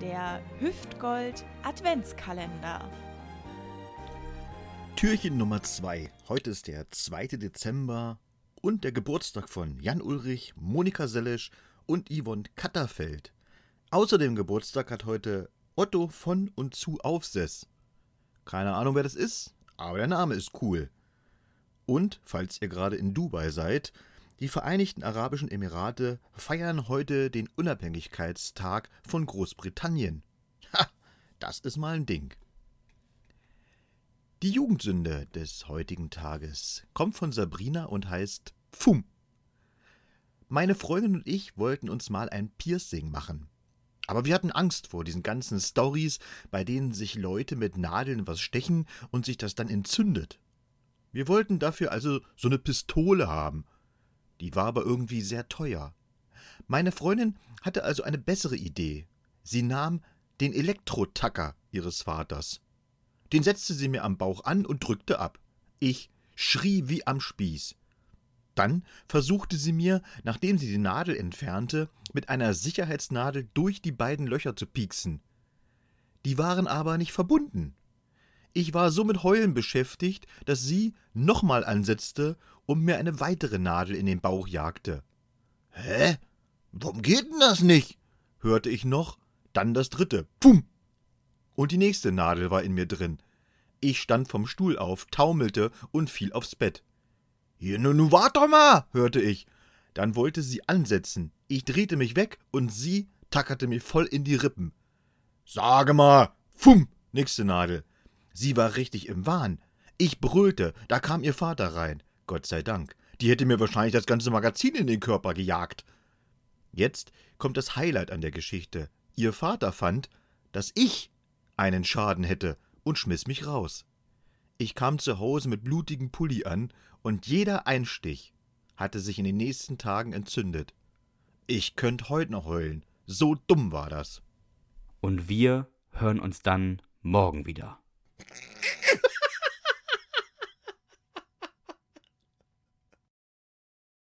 der Hüftgold Adventskalender. Türchen Nummer 2. Heute ist der 2. Dezember und der Geburtstag von Jan Ulrich, Monika Sellesch und Yvonne Katterfeld. Außerdem Geburtstag hat heute Otto von und zu Aufsess. Keine Ahnung, wer das ist, aber der Name ist cool. Und, falls ihr gerade in Dubai seid, die Vereinigten Arabischen Emirate feiern heute den Unabhängigkeitstag von Großbritannien. Ha, das ist mal ein Ding. Die Jugendsünde des heutigen Tages kommt von Sabrina und heißt Fum. Meine Freundin und ich wollten uns mal ein Piercing machen. Aber wir hatten Angst vor diesen ganzen Stories, bei denen sich Leute mit Nadeln was stechen und sich das dann entzündet. Wir wollten dafür also so eine Pistole haben – die war aber irgendwie sehr teuer. Meine Freundin hatte also eine bessere Idee. Sie nahm den Elektrotacker ihres Vaters. Den setzte sie mir am Bauch an und drückte ab. Ich schrie wie am Spieß. Dann versuchte sie mir, nachdem sie die Nadel entfernte, mit einer Sicherheitsnadel durch die beiden Löcher zu pieksen. Die waren aber nicht verbunden. Ich war so mit Heulen beschäftigt, dass sie nochmal ansetzte und mir eine weitere Nadel in den Bauch jagte. Hä? Warum geht denn das nicht? hörte ich noch, dann das dritte. Pum! Und die nächste Nadel war in mir drin. Ich stand vom Stuhl auf, taumelte und fiel aufs Bett. Hier, nun, nu, wart doch mal, hörte ich. Dann wollte sie ansetzen. Ich drehte mich weg und sie tackerte mir voll in die Rippen. Sage mal, fum, nächste Nadel. Sie war richtig im Wahn. Ich brüllte, da kam ihr Vater rein. Gott sei Dank. Die hätte mir wahrscheinlich das ganze Magazin in den Körper gejagt. Jetzt kommt das Highlight an der Geschichte. Ihr Vater fand, dass ich einen Schaden hätte und schmiss mich raus. Ich kam zu Hause mit blutigem Pulli an und jeder Einstich hatte sich in den nächsten Tagen entzündet. Ich könnt heut noch heulen. So dumm war das. Und wir hören uns dann morgen wieder. you